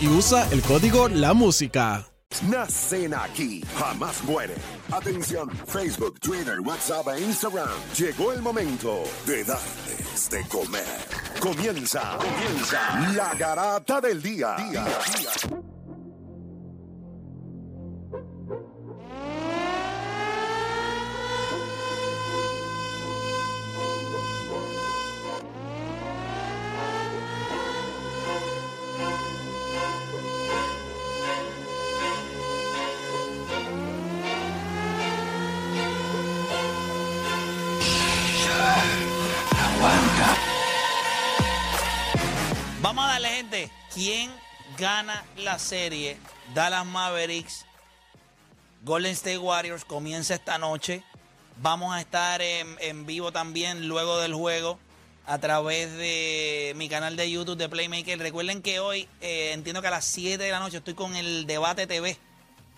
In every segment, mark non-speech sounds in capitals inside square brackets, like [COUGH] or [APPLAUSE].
Y usa el código La Música. Nacen aquí, jamás mueren. Atención, Facebook, Twitter, WhatsApp e Instagram. Llegó el momento de darles de comer. Comienza, comienza la garata del día. Gana la serie? Dallas Mavericks, Golden State Warriors comienza esta noche. Vamos a estar en, vivo también luego del juego a través de mi canal de YouTube de Playmaker. Recuerden que hoy, eh, entiendo que a las 7 de la noche estoy con el Debate TV.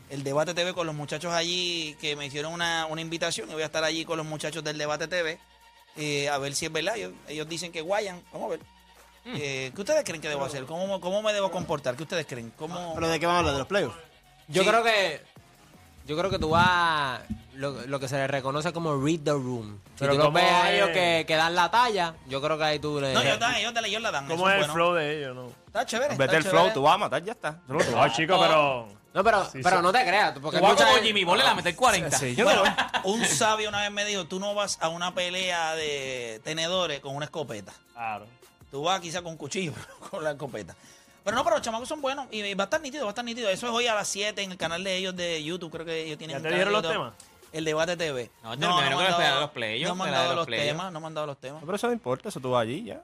El Debate TV con los muchachos allí que me hicieron una, una invitación y voy a estar allí con los muchachos del Debate TV. eh, a ver si es verdad. Ellos dicen que guayan. Vamos a ver. Eh, ¿Qué ustedes creen que debo hacer? ¿Cómo, ¿Cómo me debo comportar? ¿Qué ustedes creen? ¿Cómo... ¿Pero de qué vamos a hablar? ¿De los playoffs? Yo Sí. creo que. Yo creo que tú vas. Lo, lo que se le reconoce como read the room. Si Pero tú los ¿cómo ves a es? ellos que, que dan la talla, yo creo que ahí tú le. No, ellos, dan, ellos, ellos la dan. ¿Cómo eso es el bueno. flow de ellos? No, Está chévere. Vete está el chévere. flow, tú vas a matar, ya está. Tú no vas. chico, pero. No, pero, Sí, pero sí. no te creas. Porque Tú vas mucha- como Jimmy Ball, le la meter 40. Sí, yo Bueno, no- un sabio una vez me dijo, tú no vas a una pelea de tenedores con una escopeta. Claro. Tú vas quizá con un cuchillo, [LAUGHS] con la escopeta. Pero no, pero los chamacos son buenos y va a estar nítido, va a estar nítido. Eso es hoy a las 7 en el canal de ellos de YouTube. Creo que ellos tienen ¿Ya te de los temas? El debate TV. No, te primero me que han esperar dado- los playoffs, No me han esperar dado los los playoffs. temas, no me han dado los temas. No, pero eso no importa, eso tú vas allí ya.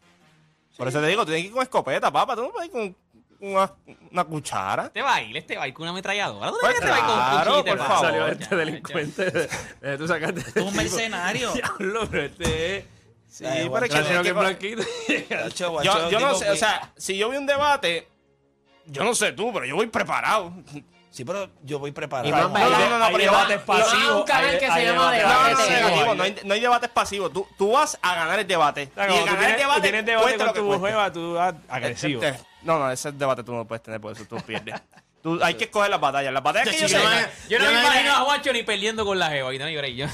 Por eso te digo, tú tienes que ir con escopeta, papá. Tú no puedes ir con una, una cuchara. Este ir, este ir con una ametralladora. ¿Tú Pues este a ir con un claro, cuchillo te por favor. Salió este ya. delincuente. [LAUGHS] Eh, tú sacaste. Tú un mercenario. [LAUGHS] Diablo, pero este. Sí, Ay, pero yo, yo no sé, que- o sea, si yo vi un debate, yo no sé tú, pero yo voy preparado. Sí, pero yo voy Y preparado. más No, no, no, no, hay pero debates Ah, un pasivos. canal hay- que se hay llama No, no, no, Debate. no, hay- no, hay, no hay debates pasivos. Tú, tú vas a ganar el debate. O sea, y ganar tienes, el debate, tienes debate con tu tú vas agresivo. Este- No, no, ese debate tú no lo puedes tener, por eso tú pierdes. [LAUGHS] Tú, hay que escoger las batallas. Las batallas que yo yo Yo no Yo me me- imagino a Juancho ni perdiendo con la ¿oíste? No lloré yo.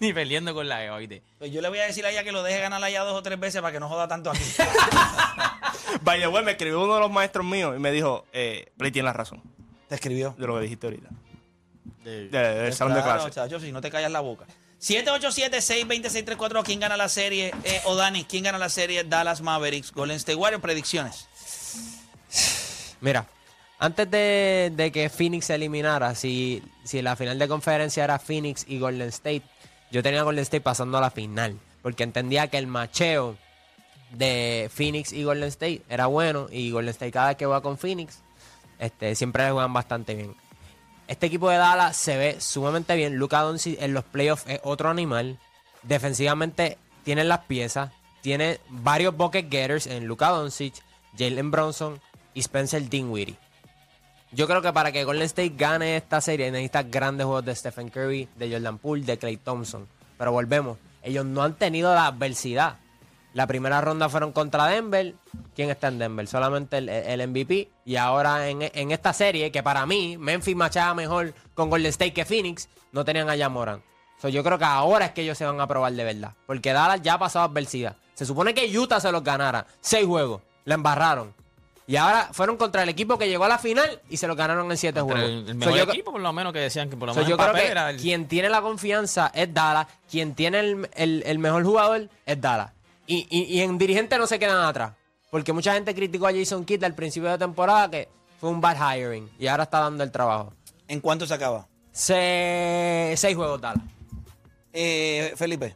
ni perdiendo [LAUGHS] con la ¿oíste? Pues yo le voy a decir a ella que lo deje ganar allá dos o tres veces para que no joda tanto aquí. [LAUGHS] By the way, me escribió uno de los maestros míos y me dijo, eh, Play tiene la razón Te escribió. de lo que dijiste ahorita. De- De- del salón de clase. chacho, si no te callas la boca. 787-620-634, ¿quién gana la serie? Eh, o Dani, ¿quién gana la serie? Dallas Mavericks, Golden State Warriors, predicciones. Mira, antes de, que Phoenix se eliminara, si, si la final de conferencia era Phoenix y Golden State, yo tenía Golden State pasando a la final. Porque entendía que el macheo de Phoenix y Golden State era bueno. Y Golden State cada vez que va con Phoenix, este, siempre juegan bastante bien. Este equipo de Dallas se ve sumamente bien. Luka Doncic en los playoffs es otro animal. Defensivamente tiene las piezas. Tiene varios bucket getters en Luka Doncic, Jalen Bronson y Spencer Dinwiddie. Yo creo que para que Golden State gane esta serie necesitas grandes juegos de Stephen Curry, de Jordan Poole, de Clay Thompson. Pero volvemos, ellos no han tenido la adversidad. La primera ronda fueron contra Denver. ¿Quién está en Denver? Solamente el, MVP. Y ahora en, en esta serie, que para mí Memphis machaba mejor con Golden State que Phoenix, no tenían a Jamoran. So, yo creo que ahora es que ellos se van a probar de verdad. Porque Dallas ya ha pasado adversidad. Se supone que Utah se los ganara. Seis juegos. La embarraron. Y ahora fueron contra el equipo que llegó a la final y se los ganaron en siete juegos. el, el So, mejor yo, equipo, por lo menos, que decían que por lo so, menos yo creo que era el- quien tiene la confianza es Dallas. Quien tiene el, el- el mejor jugador es Dallas. Y, y- y en dirigente no se quedan atrás. Porque mucha gente criticó a Jason Kidd al principio de temporada que fue un bad hiring. Y ahora está dando el trabajo. ¿En cuánto se acaba? Se- seis juegos Dallas. Eh, Felipe.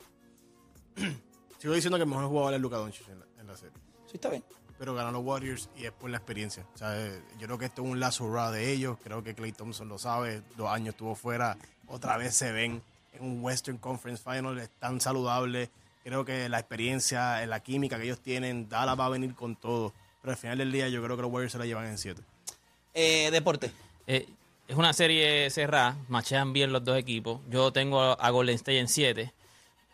[CLEARS THROAT] Sigo diciendo que el mejor jugador es Luka Doncic en la, en la serie. Sí, está bien. Pero ganan los Warriors y es por la experiencia. O sea, yo creo que esto es un lazo raw de ellos. Creo que Clay Thompson lo sabe. Dos años estuvo fuera. Otra vez se ven en un Western Conference Final. Están saludables. Creo que la experiencia, la química que ellos tienen, Dallas va a venir con todo. Pero al final del día yo creo que los Warriors se la llevan en siete. Eh, deporte. Eh, es una serie cerrada, machean bien los dos equipos. Yo tengo a Golden State en 7.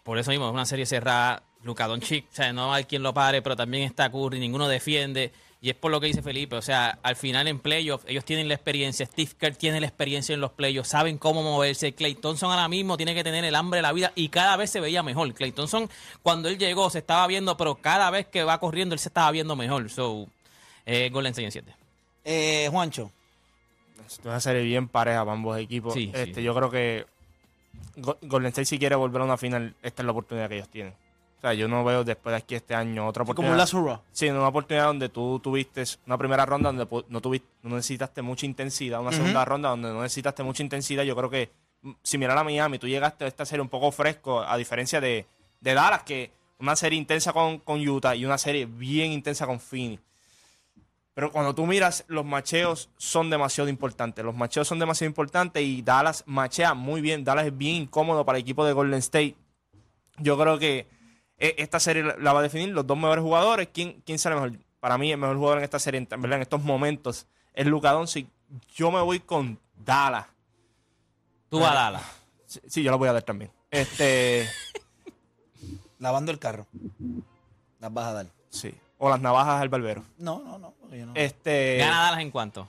Por eso mismo, es una serie cerrada. Luka Doncic, o sea, no hay quien lo pare, pero también está Curry, ninguno defiende. Y es por lo que dice Felipe, o sea, al final en playoffs, ellos tienen la experiencia, Steve Kerr tiene la experiencia en los playoffs, saben cómo moverse. Clay Thompson ahora mismo tiene que tener el hambre de la vida y cada vez se veía mejor. Clay Thompson, cuando él llegó, se estaba viendo, pero cada vez que va corriendo, él se estaba viendo mejor. So, eh, Golden State en 7. Eh, Juancho. Es una serie bien pareja para ambos equipos. Sí, este, sí. Yo creo que Golden State si quiere volver a una final, esta es la oportunidad que ellos tienen. O sea, yo no veo después de aquí este año otra Como oportunidad. un lazo raw. Sí, una oportunidad donde tú tuviste una primera ronda donde no, tuviste, no necesitaste mucha intensidad, una segunda ronda donde no necesitaste mucha intensidad. Yo creo que mm, si mirar a Miami, tú llegaste a esta serie un poco fresco, a diferencia de, de Dallas, que una serie intensa con, con Utah y una serie bien intensa con Phoenix. Pero cuando tú miras, los macheos son demasiado importantes. Los macheos son demasiado importantes y Dallas machea muy bien. Dallas es bien incómodo para el equipo de Golden State. Yo creo que eh, esta serie la- la va a definir los dos mejores jugadores. ¿Quién, quién sale mejor? Para mí, el mejor jugador en esta serie, en, ¿verdad? en estos momentos, es Luka Doncic. Yo me voy con Dallas. Tú vas a Dallas. Sí, sí, yo lo voy a dar también. Este, [LAUGHS] Lavando el carro. Las vas a dar. sí. O las navajas al barbero. No, no, no. porque yo no. Este, ¿Gana Dallas en cuánto?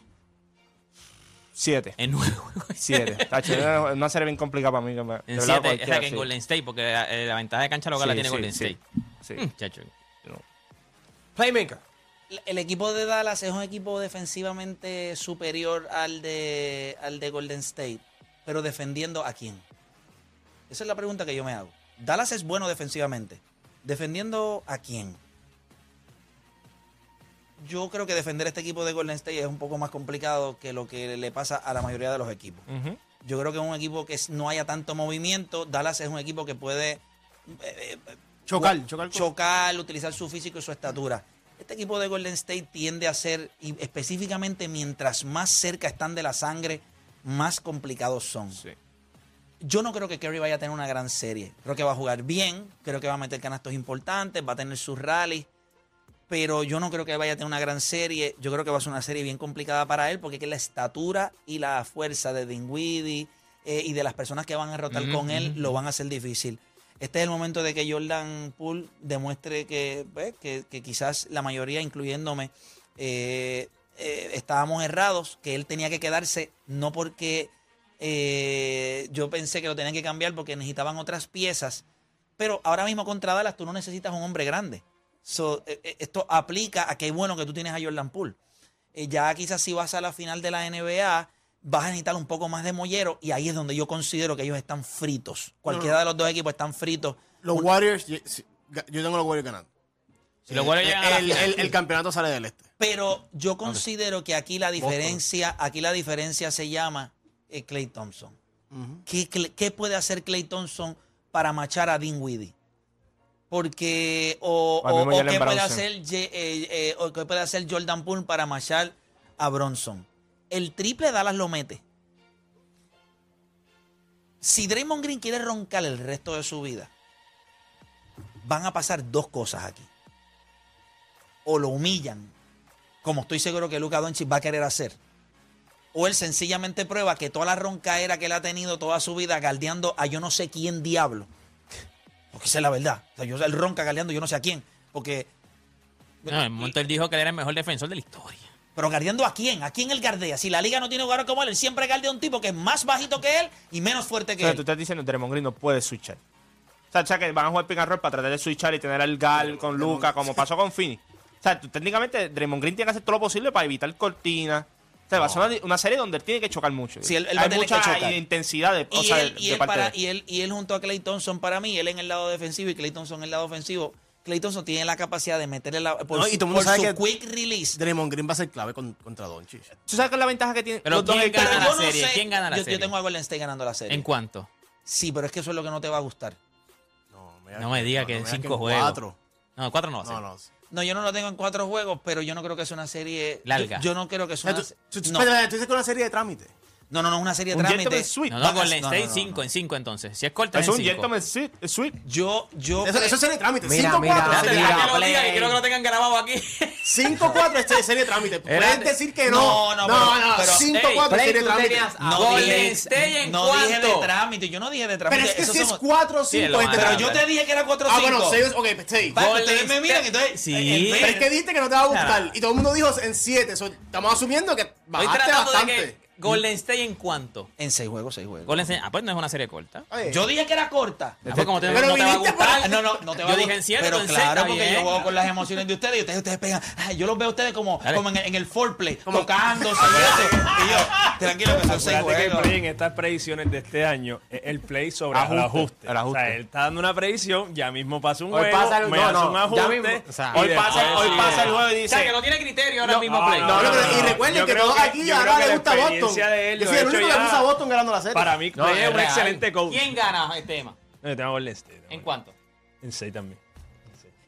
siete. En nueve juegos. Siete. [LAUGHS] Tacho, es una serie bien complicada para mí. que me- de En verdad, 7, o cualquiera, sea que en sí. Golden State, porque eh, la ventaja de cancha local la Sí, tiene sí, Golden sí. State. Sí. Mm, chacho. Playmaker. El equipo de Dallas es un equipo defensivamente superior al de, al de Golden State, pero defendiendo a quién. Esa es la pregunta que yo me hago. Dallas es bueno defensivamente. ¿Defendiendo a quién? Yo creo que defender este equipo de Golden State es un poco más complicado que lo que le pasa a la mayoría de los equipos. Yo creo que es un equipo que no haya tanto movimiento. Dallas es un equipo que puede eh, eh, Chocar, chocar. utilizar su físico y su estatura. Este equipo de Golden State tiende a ser, y específicamente mientras más cerca están de la sangre, más complicados son. Sí. Yo no creo que Curry vaya a tener una gran serie. Creo que va a jugar bien, creo que va a meter canastos importantes, va a tener sus rallies, pero yo no creo que vaya a tener una gran serie. Yo creo que va a ser una serie bien complicada para él, porque es que la estatura y la fuerza de Dinwiddie eh, y de las personas que van a rotar con él lo van a hacer difícil. Este es el momento de que Jordan Poole demuestre que, pues, que, que quizás la mayoría, incluyéndome, eh, eh, estábamos errados, que él tenía que quedarse, no porque eh, yo pensé que lo tenían que cambiar porque necesitaban otras piezas, pero ahora mismo contra Dallas tú no necesitas un hombre grande. So, eh, eh, esto aplica a que es bueno que tú tienes a Jordan Poole. Eh, ya quizás si vas a la final de la NBA, vas a necesitar un poco más de mollero y ahí es donde yo considero que ellos están fritos. Cualquiera de los dos equipos están fritos. Los Warriors, yo tengo los Warriors ganando. Si los Warriors el, final. el- el campeonato sale del este. Pero yo considero que aquí la diferencia, aquí la diferencia se llama Clay Thompson. ¿Qué, qué puede hacer Clay Thompson para machar a Dinwiddie? Porque, o, qué puede hacer, eh, eh, o qué puede hacer Jordan Poole para machar a Bronson. El triple Dallas lo mete. Si Draymond Green quiere roncar el resto de su vida, van a pasar dos cosas aquí. O lo humillan, como estoy seguro que Luka Doncic va a querer hacer. O él sencillamente prueba que toda la roncaera que él ha tenido toda su vida galdeando a yo no sé quién diablo. Porque esa es la verdad. O sea, yo el ron cagaleando, yo no sé a quién. Porque. No, el momento él dijo que él era el mejor defensor de la historia. Pero gardeando a quién? ¿A quién él gardea? Si la liga no tiene jugador como él, él siempre gardea a un tipo que es más bajito que él y menos fuerte que o sea, él. tú estás diciendo que Tremont Green no puede switchar. O sea, chaca, van a jugar pick roll para tratar de switchar y tener al Gal con Luca, como pasó con Fini. O sea, tú, técnicamente Draymond Green tiene que hacer todo lo posible para evitar cortinas, o sea, va a ser una, serie donde él tiene que chocar mucho. Sí, él, Hay mucha intensidad de, y y, él y él, junto a Clay Thompson, para mí, él en el lado defensivo y Clay Thompson en el lado ofensivo. Clay Thompson tiene la capacidad de meterle la. Por, no, y su, que quick release. Draymond Green va a ser clave con, contra Doncic. ¿Tú sabes cuál es la ventaja que tiene? Pero, ¿quién, gana la no serie? Gana la yo, serie? Yo tengo a Golden State ganando la serie. ¿En cuánto? Sí, pero es que eso es lo que no te va a gustar. No me, no me diga que en cinco que juegos. Cuatro. No, cuatro no va a ser. No, no. No, yo no lo tengo en cuatro juegos, pero yo no creo que sea una serie. Larga. Yo, no creo que sea una. Tú, no. tú, dices que es una serie de trámite. No, no, no, es una serie de trámites. Suite. No, no, Golden State 5 en 5 entonces. Si es corta, es un cinco. gentleman suite. Yo, yo. Eso, es serie de trámites. 5-4. mira, Espérate, mira, que lo tengan grabado aquí. [LAUGHS] 5-4 es serie de trámites. Pueden decir que no. No, no, no. no, 5-4 es serie de trámites. No, Golden State en No dije de trámite. Yo no dije de trámite. Pero es que si es 4-5. Pero yo te dije que era 4-5. Ah, bueno, 6. Ok, 6. Ustedes me miran, entonces. Sí. Pero es que dijiste que no te va a gustar. Y todo el mundo dijo en 7. Estamos asumiendo que bajaste bastante. Golden State en cuánto? En seis juegos, seis juegos. Golden State, ah, pues no es una serie corta. Ah, eh. Yo dije que era corta. Ah, pues como te, pero no te va a gustar. No, no, no te va a gustar. Pero, pero claro, porque yo juego con las emociones de ustedes y ustedes, ustedes pegan. Yo los veo a ustedes como, como en, en, el foreplay, tocándose. y yo, tranquilo, que son seis juegos. Que en estas predicciones de este año, eh, el play sobre el ajuste. O sea, él está dando una predicción, ya mismo pasa un hoy juego, pasa el, me no, hace no, un ajuste. O sea, hoy, pasa, el juego y dice... O sea, que no tiene criterio ahora mismo ah, play. No, no, y recuerden que todos aquí ahora les gusta voto franquicia de él. Yo soy el único que puso a Boston ganando la serie. Para mí, no, es un excelente coach. ¿Quién gana el tema? No, este tema Golden State. ¿En cuánto? En 6 también.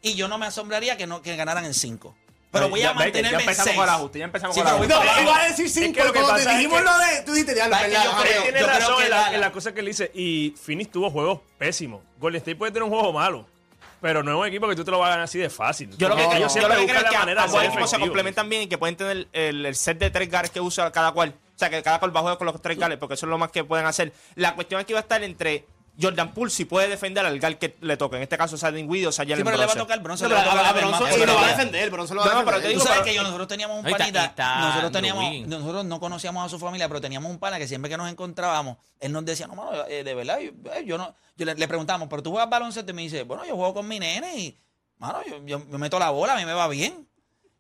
Y yo no me asombraría que, no, que ganaran en 5. Pero voy a mantenerme ya empezamos en con el ajuste, ya empezamos sí, con el ajuste. No, iba a decir 5, es que te dijimos lo de... Tú dijiste, ya lo pelado. Yo creo, tiene yo razón creo en, la, en, la, cosa que él dice. Y Phoenix tuvo juegos pésimos. Golden State puede tener un juego malo. Pero no es un equipo que tú te lo vas a ganar así de fácil. Yo lo que, no, creo, yo siempre yo lo que creo es que manera ambos equipos se complementan bien y que pueden tener el, el set de tres guards que usa cada cual sea, que cada cual va a con los tres gales, porque eso es lo más que pueden hacer. La cuestión aquí va a estar entre Jordan Poole si puede defender al gal que le toque. En este caso, Sadin Guido, o sea, ya Sí, pero le va a tocar Bronson. No, le va a tocar a Bronson y lo va a defender. Bronson lo va a. Tú sabes que yo, nosotros teníamos un panita. nosotros, teníamos, Luis. nosotros no conocíamos a su familia, pero teníamos un pana que siempre que nos encontrábamos, él nos decía, no, mano, eh, de verdad, yo, eh, yo no. Yo le, le preguntamos, pero tú juegas baloncesto y me dice, bueno, yo juego con mi nene y, mano, yo, yo- yo meto la bola, a mí me va bien.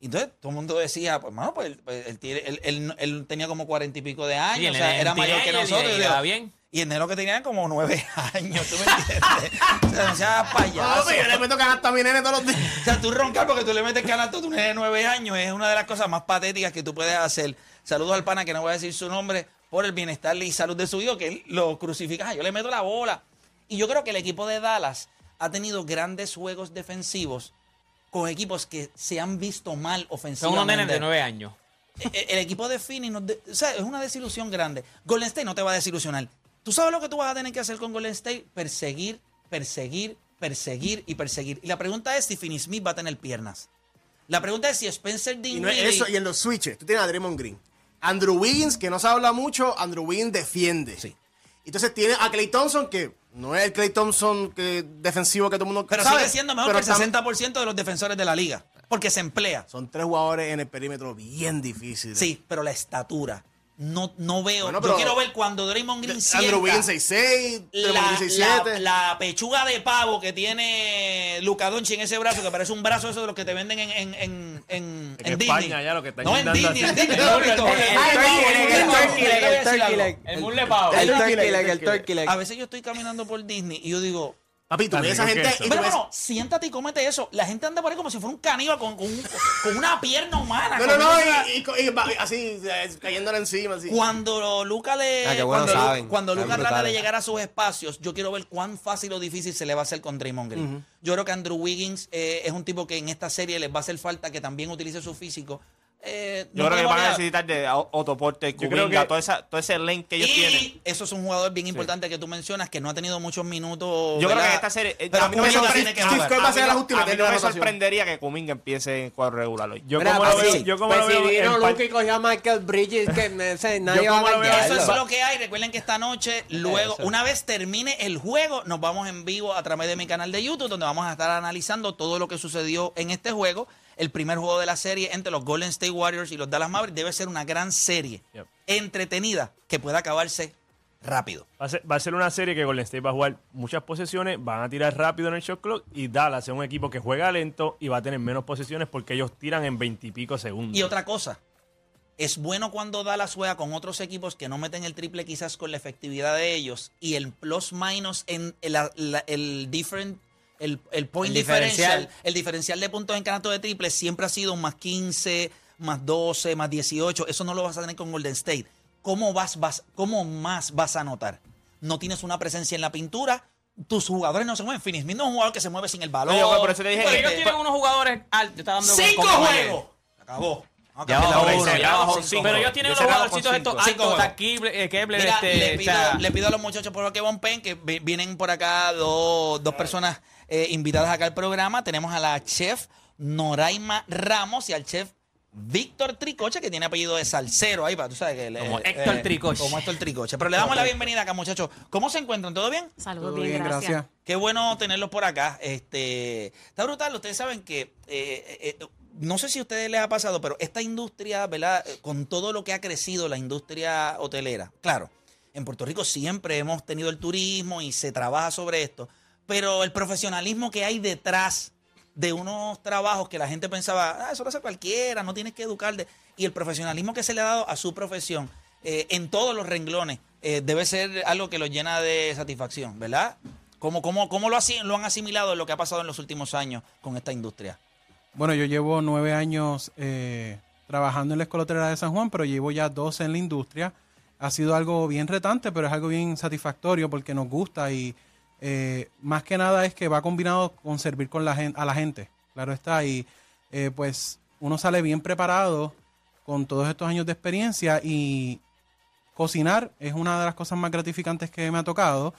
Entonces todo el mundo decía, pues mano, pues, él, pues, él, él, tenía como cuarenta y pico de años, o sea, era mayor que nosotros. Y, y, bien. y enero que tenían como nueve años, ¿tú me entiendes? [LAUGHS] o sea, no seas ah, pues, payaso. Yo le meto canasto a mi nene todos los días. O sea, tú roncar porque tú le metes canasto a tu nene de nueve años es una de las cosas más patéticas que tú puedes hacer. Saludos al pana que no voy a decir su nombre por el bienestar y salud de su hijo, que él lo crucifica. Yo le meto la bola. Y yo creo que el equipo de Dallas ha tenido grandes juegos defensivos con equipos que se han visto mal ofensivamente. Son unos nenes de nueve años. E, e, el, equipo de Phoenix o sea, es una desilusión grande. Golden State no te va a desilusionar. Tú sabes lo que tú vas a tener que hacer con Golden State: perseguir, perseguir, perseguir y perseguir. Y la pregunta es si Finney Smith va a tener piernas. La pregunta es si Spencer Dinwiddie. Y, y en los switches, tú tienes a Draymond Green. Andrew Wiggins, que no se habla mucho, Andrew Wiggins defiende. Sí. Entonces tiene a Clay Thompson, que no es el Clay Thompson que, defensivo que todo el mundo Pero sabe, sigue siendo mejor que el 60% de los defensores de la liga. Porque se emplea. Son tres jugadores en el perímetro bien difíciles. Sí, pero la estatura no, no veo. Bueno, pero, Yo quiero ver cuando Draymond Green sienta Andrew Wiggins 66, la, La, la, pechuga de pavo que tiene Lucadonchi en ese brazo, que parece un brazo eso de los que te venden en, en, en, en, en España Disney. ya lo que están No, en Disney, en Disney. El turkey leg, el turkey leg. A veces yo estoy caminando por Disney y yo digo Papi, tú ves esa gente. Y pero bueno, siéntate y cómete eso. La gente anda por ahí como si fuera un caníbal con, un, con una pierna humana. No, no, y, así, eh, cayéndole encima. Cuando Luca le. Cuando, saben, cuando Luca trata de llegar a sus espacios, yo quiero ver cuán fácil o difícil se le va a hacer con Draymond Green. Yo creo que Andrew Wiggins eh, es un tipo que en esta serie les va a hacer falta que también utilice su físico eh, yo no creo que van a necesitar de Otoporte, Cubinga, que... todo, esa, todo ese link que ellos y tienen. Eso es un jugador bien importante sí. que tú mencionas que no ha tenido muchos minutos. Yo ¿verdad? creo que esta serie. Eh, Pero a mí no me, sorprendería que Cuminga empiece en cuadro regular hoy. Yo, Mira, como, lo, sí. yo como pues lo veo. Vino Luke y cogió a Michael Bridges, que no [LAUGHS] sé, nadie va a Eso es lo que hay. Recuerden que esta noche, luego, una vez termine el juego, nos vamos en vivo a través de mi canal de YouTube, donde vamos a estar analizando todo lo que sucedió en este juego el primer juego de la serie entre los Golden State Warriors y los Dallas Mavericks. Debe ser una gran serie entretenida que pueda acabarse rápido. Va a, ser, una serie que Golden State va a jugar muchas posesiones, van a tirar rápido en el shot clock y Dallas es un equipo que juega lento y va a tener menos posesiones porque ellos tiran en veintipico segundos. Y otra cosa, es bueno cuando Dallas juega con otros equipos que no meten el triple quizás con la efectividad de ellos y el plus minus en el different el, el point El diferencial, diferencial. el diferencial de puntos en canasto de triple siempre ha sido un más 15, más 12, más 18, eso no lo vas a tener con Golden State. ¿Cómo vas, vas cómo más vas a notar? No tienes una presencia en la pintura, tus jugadores no se mueven. Finis no es un jugador que se mueve sin el balón. No, yo por eso te dije Pero que- ellos tienen unos jugadores altos. Dando ¡Cinco juegos! Acabó. Ya bajó uno, ya bajó cinco. Pero ellos tienen cerrado jugadorcitos estos altos. Taquible, eh, Mira, este, le, o pido, sea, le pido a los muchachos por que Von Pen que vi- vienen por acá dos, dos personas eh, invitadas acá al programa. Tenemos a la chef Noraima Ramos y al chef Víctor Tricoche, que tiene apellido de Salcero ahí, para tú sabes que le- Como Héctor Tricoche. Como Héctor Tricoche. Pero le damos la bienvenida acá, muchachos. ¿Cómo se encuentran? ¿Todo bien? Saludos, bien, gracias. Qué bueno tenerlos por acá. Este, está brutal. Ustedes saben que eh, eh, eh, no sé si a ustedes les ha pasado, pero esta industria, ¿verdad? Eh, Con todo lo que ha crecido la industria hotelera, claro. En Puerto Rico siempre hemos tenido el turismo y se trabaja sobre esto, pero el profesionalismo que hay detrás de unos trabajos que la gente pensaba, ah, eso lo hace cualquiera, no tienes que educarte. Y el profesionalismo que se le ha dado a su profesión eh, en todos los renglones eh, debe ser algo que los llena de satisfacción, ¿verdad? ¿Cómo, cómo, cómo lo, asi- lo han asimilado en lo que ha pasado en los últimos años con esta industria? Bueno, yo llevo nueve años eh, trabajando en la Escuela Hotelera de San Juan, pero llevo ya dos en la industria. Ha sido algo bien retante, pero es algo bien satisfactorio porque nos gusta y eh, más que nada es que va combinado con servir con la gen- a la gente. Claro está, y eh, pues uno sale bien preparado con todos estos años de experiencia y cocinar es una de las cosas más gratificantes que me ha tocado,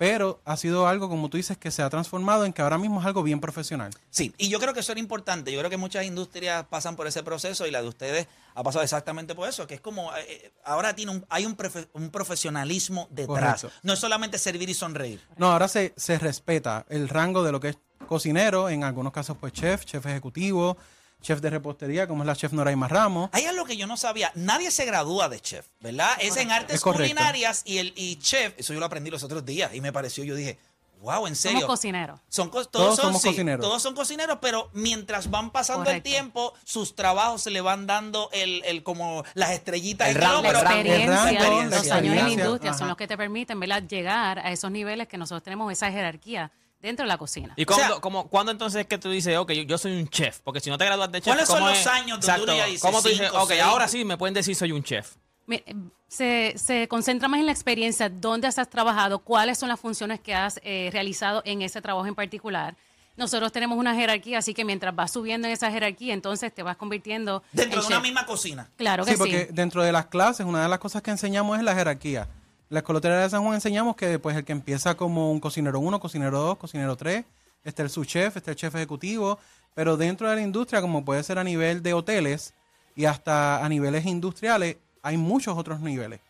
pero ha sido algo, como tú dices, que se ha transformado en que ahora mismo es algo bien profesional. Sí, y yo creo que eso era importante. Yo creo que muchas industrias pasan por ese proceso y la de ustedes ha pasado exactamente por eso, que es como eh, eh, ahora tiene un, hay un, profe- un profesionalismo detrás. Correcto. No es solamente servir y sonreír. No, ahora se, se respeta el rango de lo que es cocinero, en algunos casos pues chef, chef ejecutivo, chef de repostería, como es la chef Noraima Ramos. Hay algo que yo no sabía. Nadie se gradúa de chef, ¿verdad? Es en artes Es culinarias y el y chef. Eso yo lo aprendí los otros días y me pareció, yo dije, wow, en serio. Somos cocineros. Son co- todos, Todos son, somos sí, cocineros. Todos son cocineros, pero mientras van pasando el Correcto. tiempo, sus trabajos se le van dando el, el como las estrellitas El en rango, el La experiencia, el rango, los años en la industria ajá. son los que te permiten ¿verdad? llegar a esos niveles que nosotros tenemos esa jerarquía dentro de la cocina. ¿Y O cuándo, sea- cómo- cuándo entonces es que tú dices, ok, yo, yo soy un chef? Porque si no te gradúas de chef, ¿Cuáles son ¿cómo los es? años donde Exacto. uno ya dice ¿Cómo tú dices, cinco, ok, seis? ahora sí me pueden decir soy un chef? Mi- Se, se concentra más en la experiencia, dónde has trabajado, cuáles son las funciones que has eh, realizado en ese trabajo en particular. Nosotros tenemos una jerarquía, así que mientras vas subiendo en esa jerarquía, entonces te vas convirtiendo Dentro en de una misma cocina. Claro que Sí, sí. porque dentro de las clases, una de las cosas que enseñamos es la jerarquía. La Escuela Hotelera de San Juan enseñamos que pues el que empieza como un cocinero 1, cocinero 2, cocinero 3, está el subchef, está el chef ejecutivo, pero dentro de la industria, como puede ser a nivel de hoteles y hasta a niveles industriales, hay muchos otros niveles.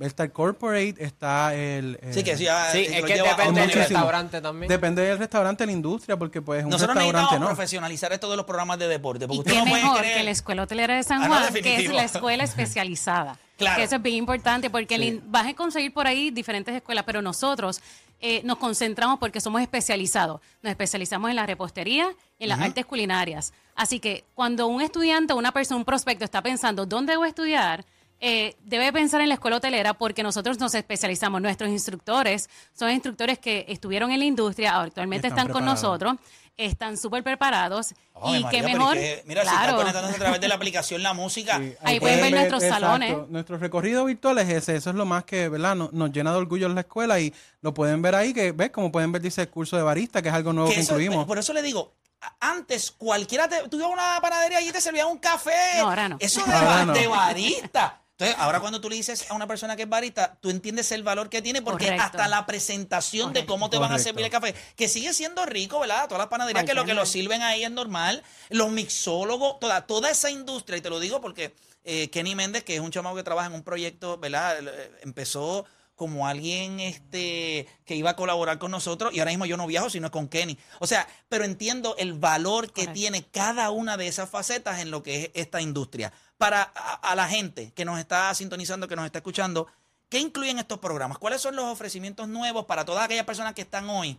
Está el corporate, está el... Sí, que eh, sí, ah, Sí, sí, es que a depende del restaurante también. Depende del restaurante, la industria, porque pues un Nosotros restaurante no. profesionalizar esto de los programas de deporte. Porque Y usted qué no mejor creer. que la Escuela Hotelera de San Ah, no, Juan, que es la escuela especializada. [LAUGHS] Claro. Que eso es bien importante porque vas a conseguir por ahí diferentes escuelas, pero nosotros eh, nos concentramos porque somos especializados. Nos especializamos en la repostería y en las artes culinarias. Así que cuando un estudiante o una persona, un prospecto está pensando, ¿dónde debo estudiar? Eh, debe pensar en la escuela hotelera porque nosotros nos especializamos. Nuestros instructores son instructores que estuvieron en la industria, actualmente Están están, con nosotros, están súper preparados. Y María, qué mejor. que, mira, si está claro. conectándose a través de la aplicación la música. Sí, Ahí pueden ver nuestros exacto. salones. Nuestro recorrido virtual es ese, eso es lo más que, ¿verdad? Nos, nos llena de orgullo en la escuela y lo pueden ver ahí, que ves, como pueden ver, dice el curso de barista, que es algo nuevo que, Que eso- incluimos. por eso le digo, antes cualquiera te, tú ibas a una panadería y te servían un café. No, ahora no. Eso [LAUGHS] de, Ahora ba- no. de barista. Entonces, ahora cuando tú le dices a una persona que es barista, tú entiendes el valor que tiene porque Correcto. hasta la presentación de cómo te van a servir el café, que sigue siendo rico, ¿verdad? Todas las panaderías que lo que lo sirven ahí es normal. Los mixólogos, toda, toda esa industria, y te lo digo porque eh, Kenny Méndez, que es un chamaco que trabaja en un proyecto, ¿verdad? Eh, Empezó como alguien este que iba a colaborar con nosotros y ahora mismo yo no viajo sino con Kenny. O sea, pero entiendo el valor que Correcto. tiene cada una de esas facetas en lo que es esta industria. Para a, a la gente que nos está sintonizando, que nos está escuchando, ¿Qué incluyen estos programas? ¿Cuáles son los ofrecimientos nuevos para todas aquellas personas que están hoy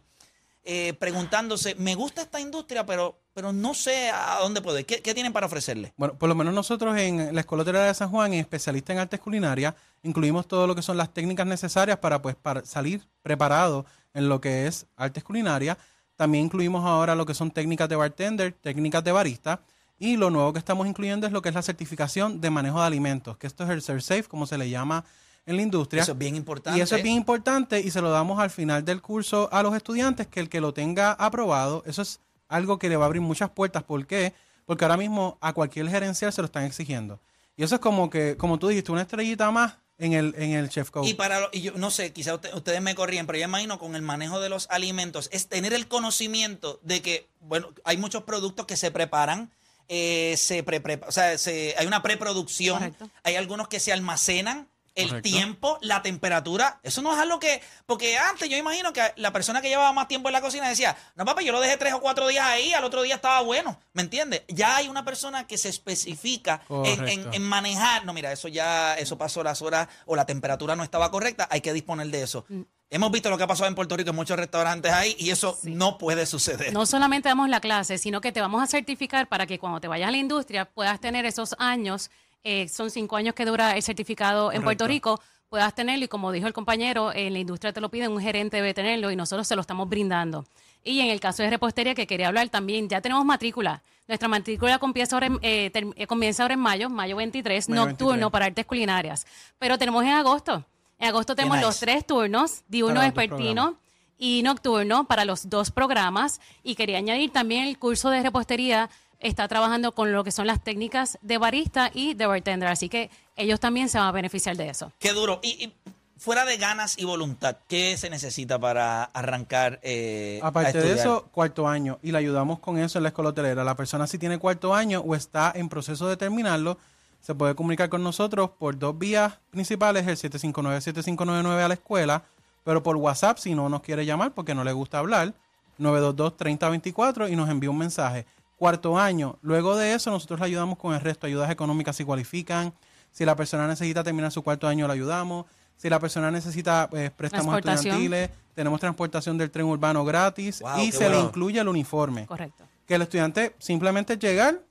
eh, preguntándose, me gusta esta industria, pero, pero no sé a dónde puedo ir? ¿Qué, qué tienen para ofrecerle? Bueno, por lo menos nosotros en la Escuela de San Juan, en especialista en artes culinarias, incluimos todo lo que son las técnicas necesarias para pues para salir preparado en lo que es artes culinarias. También incluimos ahora lo que son técnicas de bartender, técnicas de barista. Y lo nuevo que estamos incluyendo es lo que es la certificación de manejo de alimentos, que esto es el SerSafe, como se le llama en la industria. Eso es bien importante. Y eso es bien importante y se lo damos al final del curso a los estudiantes, que el que lo tenga aprobado, eso es algo que le va a abrir muchas puertas. ¿Por qué? Porque ahora mismo a cualquier gerencial se lo están exigiendo. Y eso es como que, como tú dijiste, una estrellita más en el, en el Chef Code. Y para lo- y yo no sé, quizás ustedes me corrían, pero yo imagino con el manejo de los alimentos es tener el conocimiento de que, bueno, hay muchos productos que se preparan, eh, se pre, pre- o sea, se- hay una preproducción, Correcto. hay algunos que se almacenan. El Correcto. tiempo, la temperatura, eso no es algo que. Porque antes yo imagino que la persona que llevaba más tiempo en la cocina decía: No, papá, yo lo dejé tres o cuatro días ahí, al otro día estaba bueno. ¿Me entiendes? Ya hay una persona que se especifica en, en- en manejar. No, mira, eso ya, eso pasó las horas o la temperatura no estaba correcta, hay que disponer de eso. Mm. Hemos visto lo que ha pasado en Puerto Rico en muchos restaurantes ahí y eso no puede suceder. No solamente damos la clase, sino que te vamos a certificar para que cuando te vayas a la industria puedas tener esos años, eh, son cinco años que dura el certificado en Puerto Rico, puedas tenerlo y como dijo el compañero, en la industria te lo piden, un gerente debe tenerlo y nosotros se lo estamos brindando. Y en el caso de repostería que quería hablar también, ya tenemos matrícula. Nuestra matrícula comienza ahora en, eh, eh, comienza ahora en mayo, mayo 23, Mayo nocturno 23. para artes culinarias. Pero tenemos en agosto. En agosto tenemos nice. los tres turnos, diurno vespertino y nocturno para los dos programas. Y quería añadir también el curso de repostería está trabajando con lo que son las técnicas de barista y de bartender. Así que ellos también se van a beneficiar de eso. Qué duro. Y, y fuera de ganas y voluntad, ¿qué se necesita para arrancar eh, a Aparte de eso, cuarto año. Y le ayudamos con eso en la escuela hotelera. La persona si tiene cuarto año o está en proceso de terminarlo, se puede comunicar con nosotros por dos vías principales, el 759-7599 a la escuela, pero por WhatsApp si no nos quiere llamar porque no le gusta hablar, 922-3024 y nos envía un mensaje. Cuarto año. Luego de eso, nosotros le ayudamos con el resto, ayudas económicas si cualifican. Si la persona necesita terminar su cuarto año, le ayudamos. Si la persona necesita pues, préstamos estudiantiles, tenemos transportación del tren urbano gratis Wow, y se le incluye el uniforme. Correcto. Que el estudiante simplemente llegar,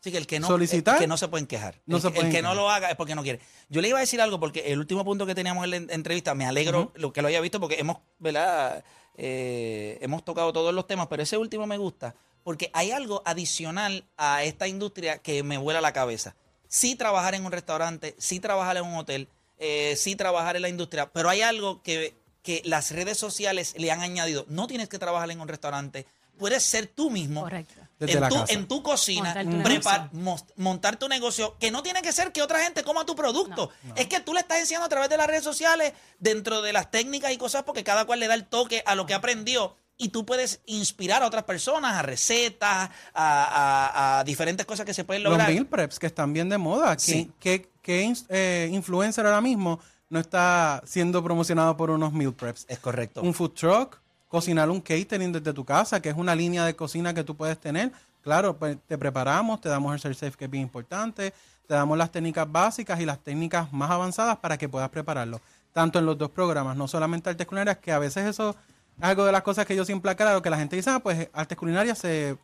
Sí, que el que no, solicitar, el que no se pueden quejar. no el, se que- el pueden que no lo haga es porque no quiere. Yo le iba a decir algo porque el último punto que teníamos en la en- entrevista, me alegro lo que lo haya visto porque hemos, ¿verdad? Eh, hemos tocado todos los temas, pero ese último me gusta porque hay algo adicional a esta industria que me vuela la cabeza. Sí trabajar en un restaurante, sí trabajar en un hotel, eh, sí trabajar en la industria, pero hay algo que, que las redes sociales le han añadido. No tienes que trabajar en un restaurante, puedes ser tú mismo Correcto. Desde en, la tu, casa. en tu cocina, Montar tu prepar- montar tu negocio, que no tiene que ser que otra gente coma tu producto. Es que tú le estás enseñando a través de las redes sociales, dentro de las técnicas y cosas, porque cada cual le da el toque a lo que aprendió. Y tú puedes inspirar a otras personas, a recetas, a, a- a diferentes cosas que se pueden los lograr. meal preps que están bien de moda. Sí. ¿Qué, qué- eh, influencer ahora mismo no está siendo promocionado por unos meal preps? Es correcto. un food truck, cocinar un catering desde tu casa, que es una línea de cocina que tú puedes tener. Claro, pues te preparamos, te damos el ser safe que es bien importante, te damos las técnicas básicas y las técnicas más avanzadas para que puedas prepararlo. Tanto en los dos programas, no solamente artes culinarias, que a veces eso es algo de las cosas que yo siempre aclaro, que la gente dice, ah, pues artes culinarias se...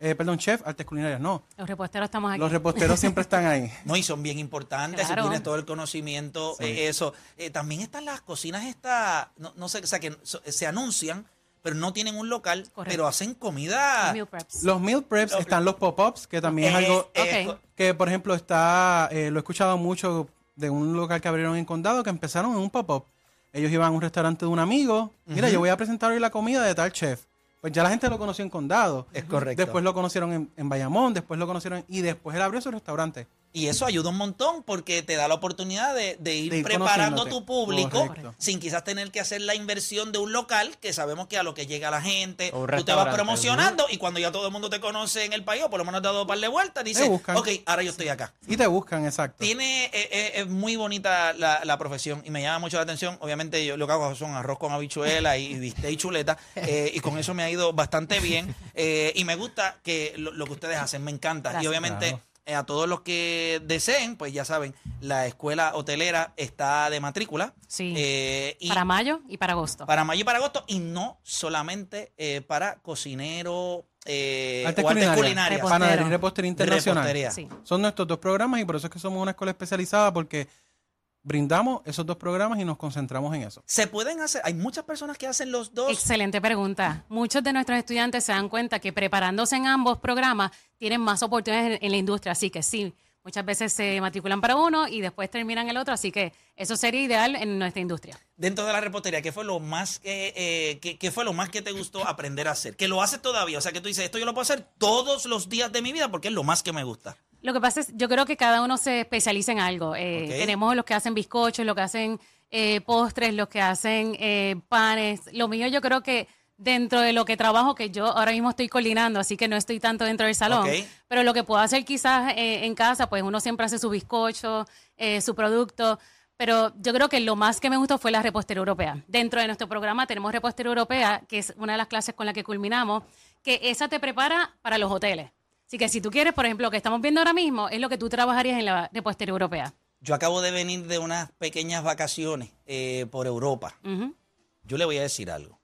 eh, perdón, chef, artes culinarias, no. Los reposteros estamos aquí. Los reposteros siempre están ahí. [LAUGHS] No, y son bien importantes, Claro. si tienes todo el conocimiento, eh, eso. Eh, también están las cocinas estas, no, no sé, o sea, que so- se anuncian, pero no tienen un local, Correcto. pero hacen comida. Meal preps. Los meal preps, están los pop-ups, que también Eh, es algo eh, Ok. que por ejemplo está, eh, lo he escuchado mucho de un local que abrieron en Condado que empezaron en un pop-up. Ellos iban a un restaurante de un amigo, mira, yo voy a presentar hoy la comida de tal chef. Pues ya la gente lo conoció en Condado. Es correcto. Después lo conocieron en, en Bayamón, después lo conocieron y después él abrió su restaurante. Y eso ayuda un montón porque te da la oportunidad de, de ir, De ir preparando tu público Correcto. sin quizás tener que hacer la inversión de un local que sabemos que a lo que llega la gente, tú te vas promocionando y cuando ya todo el mundo te conoce en el país o por lo menos te ha dado un par de vueltas, dices, ok, ahora yo estoy acá. Y te buscan, exacto. Tiene, eh, eh, es muy bonita la, la profesión y me llama mucho la atención. Obviamente yo lo que hago son arroz con habichuela y bistec y chuleta [LAUGHS] eh, y con eso me ha ido bastante bien Eh, y me gusta que lo, lo que ustedes hacen, me encanta. Y obviamente Claro. Eh, a todos los que deseen, pues ya saben, la escuela hotelera está de matrícula. Sí. Eh, y Para mayo y para agosto. para mayo y para agosto, y no solamente eh, para cocinero eh, Artes o artes culinarias, culinarias. Panadería y repostería internacional. Repostería. Sí. Son nuestros dos programas y por eso es que somos una escuela especializada porque brindamos esos dos programas y nos concentramos en eso. Se pueden hacer, hay muchas personas que hacen los dos. Excelente pregunta. Muchos de nuestros estudiantes se dan cuenta que preparándose en ambos programas tienen más oportunidades en, en la industria. Así que sí, muchas veces se matriculan para uno y después terminan el otro. Así que eso sería ideal en nuestra industria. Dentro de la repostería, ¿qué fue lo más que, eh, qué- qué fue lo más que te gustó aprender a hacer? Que lo haces todavía, o sea que tú dices, esto yo lo puedo hacer todos los días de mi vida porque es lo más que me gusta. Lo que pasa es, yo creo que cada uno se especializa en algo. Eh. Tenemos los que hacen bizcochos, los que hacen eh, postres, los que hacen eh, panes. Lo mío yo creo que dentro de lo que trabajo, que yo ahora mismo estoy coordinando, así que no estoy tanto dentro del salón, pero lo que puedo hacer quizás eh, en casa, pues uno siempre hace su bizcocho, eh, su producto. Pero yo creo que lo más que me gustó fue la repostería europea. Dentro de nuestro programa tenemos repostería europea, que es una de las clases con la que culminamos, que esa te prepara para los hoteles. Así que si tú quieres, por ejemplo, lo que estamos viendo ahora mismo, es lo que tú trabajarías en la repostería europea. Yo acabo de venir de unas pequeñas vacaciones eh, por Europa. Yo le voy a decir algo.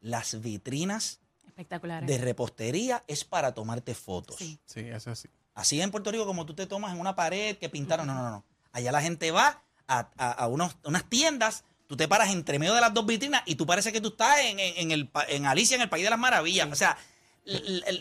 Las vitrinas Espectacular. de repostería es para tomarte fotos. Sí. Sí, eso sí. Así en Puerto Rico, como tú te tomas en una pared que pintaron. No, no, no. Allá la gente va a, a- a unos- unas tiendas, tú te paras entre medio de las dos vitrinas y tú parece que tú estás en, en- en el, en Alicia, en el País de las Maravillas. O sea,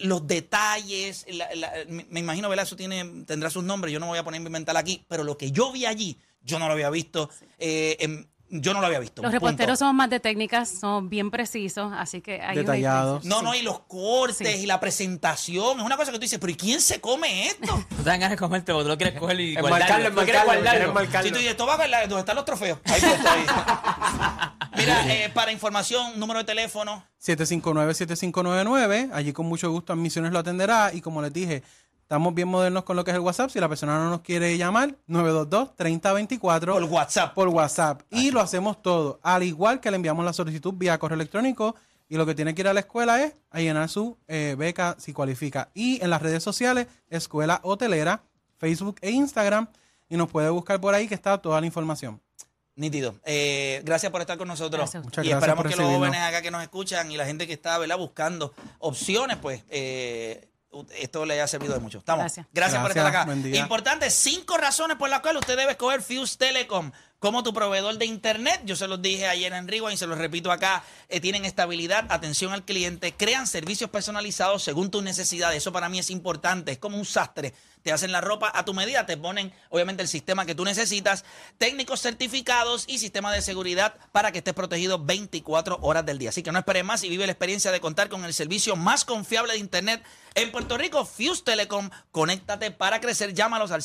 los detalles, la- la- me imagino, ¿verdad? Eso tiene, tendrá sus nombres, yo no me voy a poner a inventar aquí, pero lo que yo vi allí, yo no lo había visto. eh, en- yo no lo había visto. Los punto. reposteros somos más de técnicas, son bien precisos, así que hay Detallados. No, no, y los cortes Sí. y la presentación. Es una cosa que tú dices, pero ¿y quién se come esto? [LAUGHS] Tú te dan ganas de comerte, tú lo quieres coger y guardarlo. Enmarcarlo, enmarcarlo. Si tú dices, esto va a ver donde están los trofeos. Ahí puesto ahí. [LAUGHS] Mira, eh, para información, número de teléfono. 759-7599. Allí con mucho gusto Admisiones lo atenderá. Y como les dije, estamos bien modernos con lo que es el WhatsApp. Si la persona no nos quiere llamar, 922-3024. Por WhatsApp. Por WhatsApp. Y lo hacemos todo. Al igual que le enviamos la solicitud vía correo electrónico. Y lo que tiene que ir a la escuela es a llenar su eh, beca si cualifica. Y en las redes sociales, Escuela Hotelera, Facebook e Instagram. Y nos puede buscar por ahí que está toda la información. Nítido. Eh, gracias por estar con nosotros. Muchas y gracias esperamos por que los jóvenes acá que nos escuchan y la gente que está ¿verdad? buscando opciones, pues eh, esto le haya servido de mucho. Estamos. Gracias. Gracias, por estar acá. buen día. Importante, cinco razones por las cuales usted debe escoger Fuse Telecom como tu proveedor de internet. Yo se los dije ayer en y se los repito acá. Eh, tienen estabilidad, atención al cliente, crean servicios personalizados según tus necesidades. Eso para mí es importante. Es como un sastre. Te hacen la ropa a tu medida, te ponen obviamente el sistema que tú necesitas, técnicos certificados y sistema de seguridad para que estés protegido 24 horas del día. Así que no esperes más y vive la experiencia de contar con el servicio más confiable de internet en Puerto Rico, Fuse Telecom. Conéctate para crecer. Llámalos al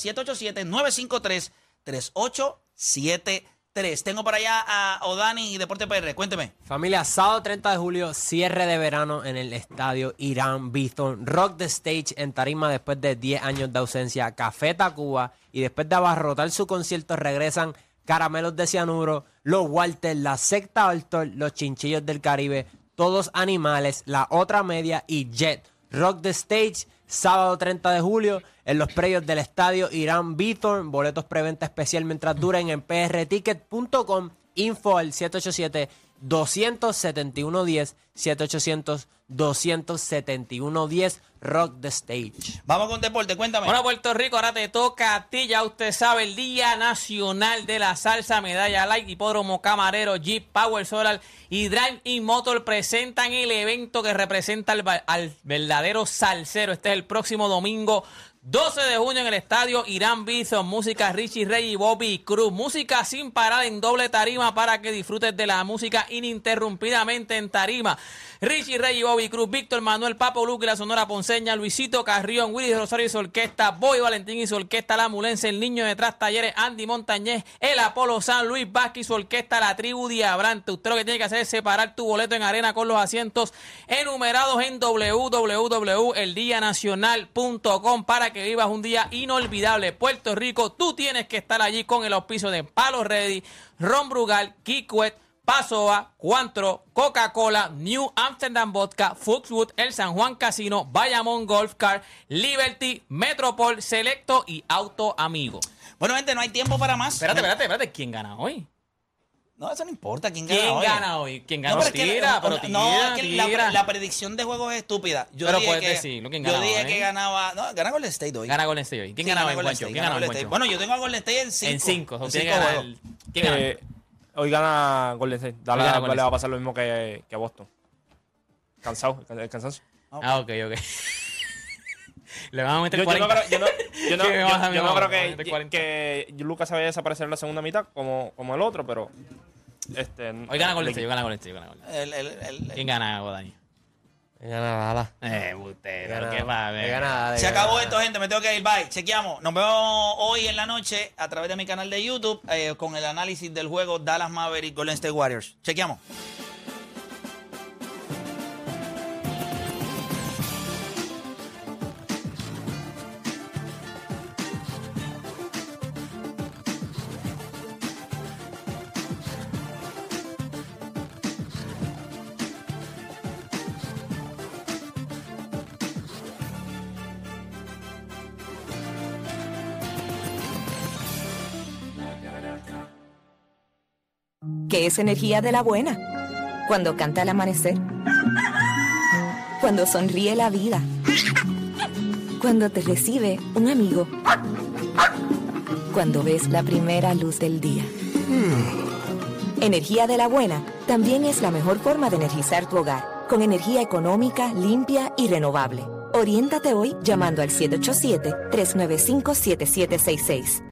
787-953-3873. Tengo para allá a Odani y Deporte PR. Cuénteme. Familia, sábado 30 de julio, cierre de verano en el estadio Irán Bithorn. Rock the Stage en Tarima después de 10 años de ausencia. Café Tacuba. Y después de abarrotar su concierto, regresan Caramelos de Cianuro, Los Walters, la Secta Altor, Los Chinchillos del Caribe, Todos Animales, La Otra Media y Jet. Rock the Stage, sábado 30 de julio, en los predios del estadio Irán Bithorn. Boletos preventa especial mientras duren en prticket.com. Info al 787-271-10, 700-271-10, Rock the Stage. Vamos con Deporte. Cuéntame. Bueno, Puerto Rico, ahora te toca a ti, ya usted sabe, el Día Nacional de la Salsa, Medalla Light, Hipódromo Camarero, Jeep, Power Solar y Drive In Motor presentan el evento que representa al, al verdadero salsero. Este es el próximo domingo 12 de junio en el estadio Irán Bison, música Richie Rey y Bobby Cruz, música sin parar en doble tarima para que disfrutes de la música ininterrumpidamente en tarima. Richie Rey y Bobby Cruz, Víctor Manuel Papo Luque, la Sonora Ponceña, Luisito Carrión, Willy Rosario y su orquesta, Boy Valentín y su orquesta, La Mulense, El Niño detrás Talleres, Andy Montañez, El Apolo San Luis Vázquez y su orquesta, La Tribu Diabrante. Usted lo que tiene que hacer es separar tu boleto en arena con los asientos enumerados en www.eldianacional.com para que vivas un día inolvidable. Puerto Rico, tú tienes que estar allí con el auspicio de Palo Ready, Ron Brugal, Kikwet, Pasoa, Cuantro, Coca-Cola, New Amsterdam Vodka, Footwood, El San Juan Casino, Bayamón Golf Car, Liberty, Metropol, Selecto y Auto Amigo. Bueno, gente, no hay tiempo para más. Espérate, espérate, espérate. ¿Quién gana hoy? No, eso no importa. ¿Quién gana ¿Quién hoy? gana hoy? ¿Quién gana? No, pero es que- tira, pero no, tira, no, es que la, tira. la predicción de juegos es estúpida. Yo Pero dije puedes que, decirlo, ¿quién Yo gana dije hoy? que ganaba. No, gana Golden State hoy. Gana Golden State hoy. ¿Quién Sí, gana hoy, Golden Juancho? State, ¿Quién gana gana hoy, Golden State. Bueno, yo tengo a Golden State en 5. En cinco. En tiene que cinco ganar juegos. el- ¿Quién gana? Eh, hoy gana Golden State. Dallas gana Golden le va a State. pasar lo mismo que, que a Boston. Cansado, el cansancio. Ah, ok, ok. Le van a meter Yo, yo no 40. creo, yo no, yo no, [LAUGHS] ¿Qué me vas a- yo- yo creo que, 40? que Lucas se vaya a desaparecer en la segunda mitad como, como el otro, pero este, Hoy gana Golden State, hoy gana Golden State, hoy gana Golden State. El, el, el- ¿Quién gana, Godani? Gana Dallas. Eh, usted, Gana- ¿qué va gana Se acabó esto, gente. Me tengo que ir. Bye. Chequeamos. Nos vemos hoy en la noche a través de mi canal de YouTube eh, con el análisis del juego Dallas Maverick Golden State Warriors. Chequeamos. Es energía de la buena. Cuando canta al amanecer. Cuando sonríe la vida. Cuando te recibe un amigo. Cuando ves la primera luz del día. Energía de la buena también es la mejor forma de energizar tu hogar, con energía económica, limpia y renovable. Oriéntate hoy llamando al 787-395-7766.